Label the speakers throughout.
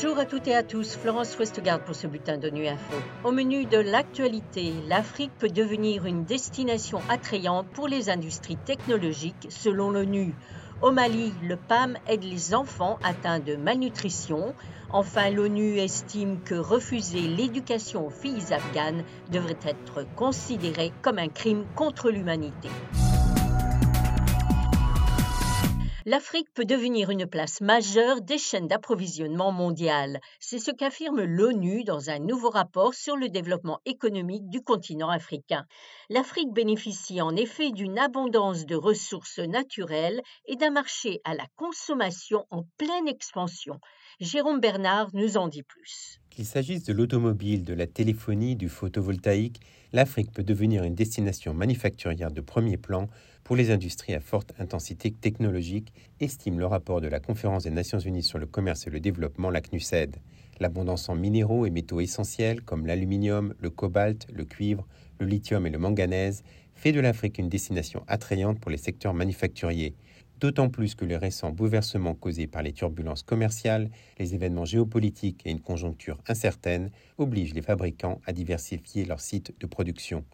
Speaker 1: Bonjour à toutes et à tous, Florence Westgard pour ce bulletin de Nuit Info. Au menu de l'actualité, l'Afrique peut devenir une destination attrayante pour les industries technologiques selon l'ONU. Au Mali, le PAM aide les enfants atteints de malnutrition. Enfin, l'ONU estime que refuser l'éducation aux filles afghanes devrait être considéré comme un crime contre l'humanité. l'Afrique peut devenir une place majeure des chaînes d'approvisionnement mondiales. C'est ce qu'affirme l'ONU dans un nouveau rapport sur le développement économique du continent africain. L'Afrique bénéficie en effet d'une abondance de ressources naturelles et d'un marché à la consommation en pleine expansion. Jérôme Bernard nous en dit plus.
Speaker 2: Qu'il s'agisse de l'automobile, de la téléphonie, du photovoltaïque, l'Afrique peut devenir une destination manufacturière de premier plan pour les industries à forte intensité technologique, estime le rapport de la Conférence des Nations Unies sur le commerce et le développement, la CNUSED. L'abondance en minéraux et métaux essentiels comme l'aluminium, le cobalt, le cuivre, le lithium et le manganèse fait de l'Afrique une destination attrayante pour les secteurs manufacturiers d'autant plus que les récents bouleversements causés par les turbulences commerciales, les événements géopolitiques et une conjoncture incertaine obligent les fabricants à diversifier leurs sites de production.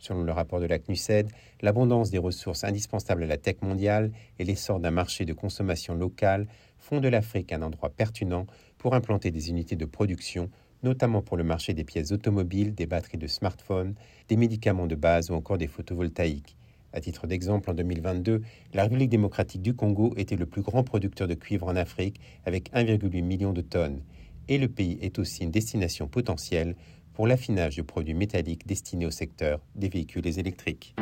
Speaker 2: Selon le rapport de la CNUSED, l'abondance des ressources indispensables à la tech mondiale et l'essor d'un marché de consommation locale font de l'Afrique un endroit pertinent pour implanter des unités de production, notamment pour le marché des pièces automobiles, des batteries de smartphones, des médicaments de base ou encore des photovoltaïques. À titre d'exemple, en 2022, la République démocratique du Congo était le plus grand producteur de cuivre en Afrique avec 1,8 million de tonnes. Et le pays est aussi une destination potentielle pour l'affinage de produits métalliques destinés au secteur des véhicules électriques.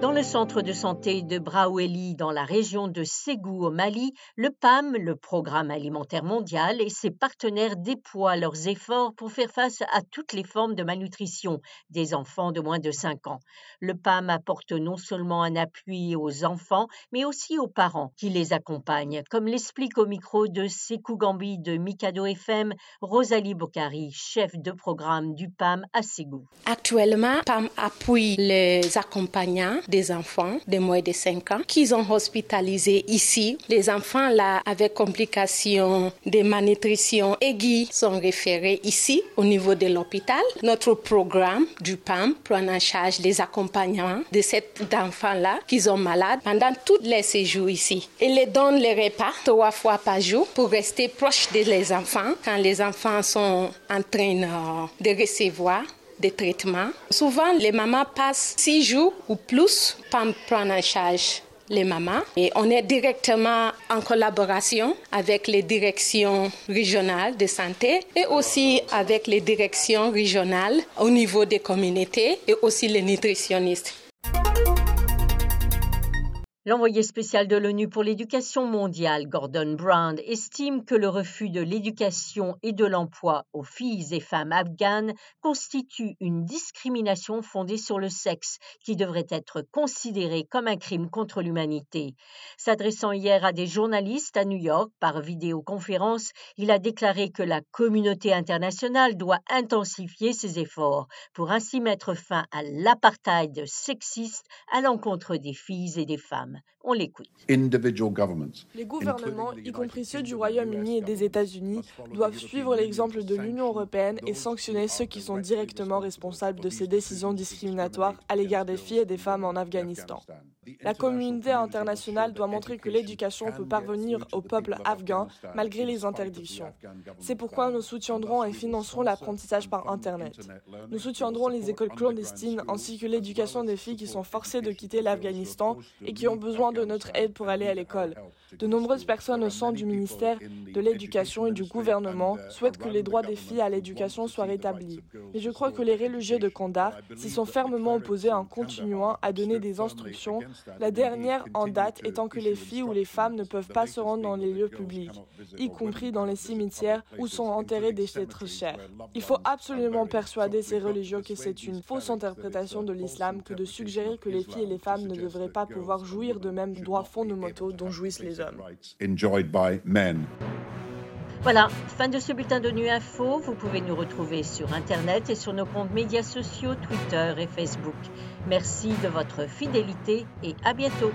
Speaker 1: Dans le centre de santé de Braoueli, dans la région de Ségou au Mali, le PAM, le Programme alimentaire mondial, et ses partenaires déploient leurs efforts pour faire face à toutes les formes de malnutrition des enfants de moins de 5 ans. Le PAM apporte non seulement un appui aux enfants, mais aussi aux parents qui les accompagnent, comme l'explique au micro de Sekou Gambi de Mikado FM, Rosalie Bokari, chef de programme du PAM à Ségou.
Speaker 3: Actuellement, PAM appuie les accompagnants des enfants de moins de 5 ans qui sont hospitalisés ici. Les enfants là avec complications de malnutrition aiguë sont référés ici au niveau de l'hôpital. Notre programme du PAM prend en charge les accompagnements de ces enfants-là qui sont malades pendant tous les séjours ici. Et les donne les repas trois fois par jour pour rester proche des enfants quand les enfants sont en train euh, de recevoir des traitements. Souvent, les mamans passent six jours ou plus pour prendre en charge les mamans et on est directement en collaboration avec les directions régionales de santé et aussi avec les directions régionales au niveau des communautés et aussi les nutritionnistes.
Speaker 1: L'envoyé spécial de l'ONU pour l'éducation mondiale, Gordon Brown, estime que le refus de l'éducation et de l'emploi aux filles et femmes afghanes constitue une discrimination fondée sur le sexe qui devrait être considérée comme un crime contre l'humanité. S'adressant hier à des journalistes à New York par vidéoconférence, il a déclaré que la communauté internationale doit intensifier ses efforts pour ainsi mettre fin à l'apartheid sexiste à l'encontre des filles et des femmes. them. On l'écoute.
Speaker 4: Les gouvernements, y compris ceux du Royaume-Uni et des États-Unis, doivent suivre l'exemple de l'Union européenne et sanctionner ceux qui sont directement responsables de ces décisions discriminatoires à l'égard des filles et des femmes en Afghanistan. La communauté internationale doit montrer que l'éducation peut parvenir au peuple afghan malgré les interdictions. C'est pourquoi nous soutiendrons et financerons l'apprentissage par Internet. Nous soutiendrons les écoles clandestines ainsi que l'éducation des filles qui sont forcées de quitter l'Afghanistan et qui ont besoin de notre aide pour aller à l'école. De nombreuses personnes au sein du ministère de l'Éducation et du gouvernement souhaitent que les droits des filles à l'éducation soient rétablis. Mais je crois que les religieux de Kandahar s'y sont fermement opposés en continuant à donner des instructions, la dernière en date étant que les filles ou les femmes ne peuvent pas se rendre dans les lieux publics, y compris dans les cimetières où sont enterrés des êtres chers. Il faut absolument persuader ces religieux que c'est une fausse interprétation de l'islam que de suggérer que les filles et les femmes ne devraient pas pouvoir jouir de mêmes droits fondamentaux dont jouissent les
Speaker 1: voilà, fin de ce bulletin de Nuit Info. Vous pouvez nous retrouver sur Internet et sur nos comptes médias sociaux, Twitter et Facebook. Merci de votre fidélité et à bientôt.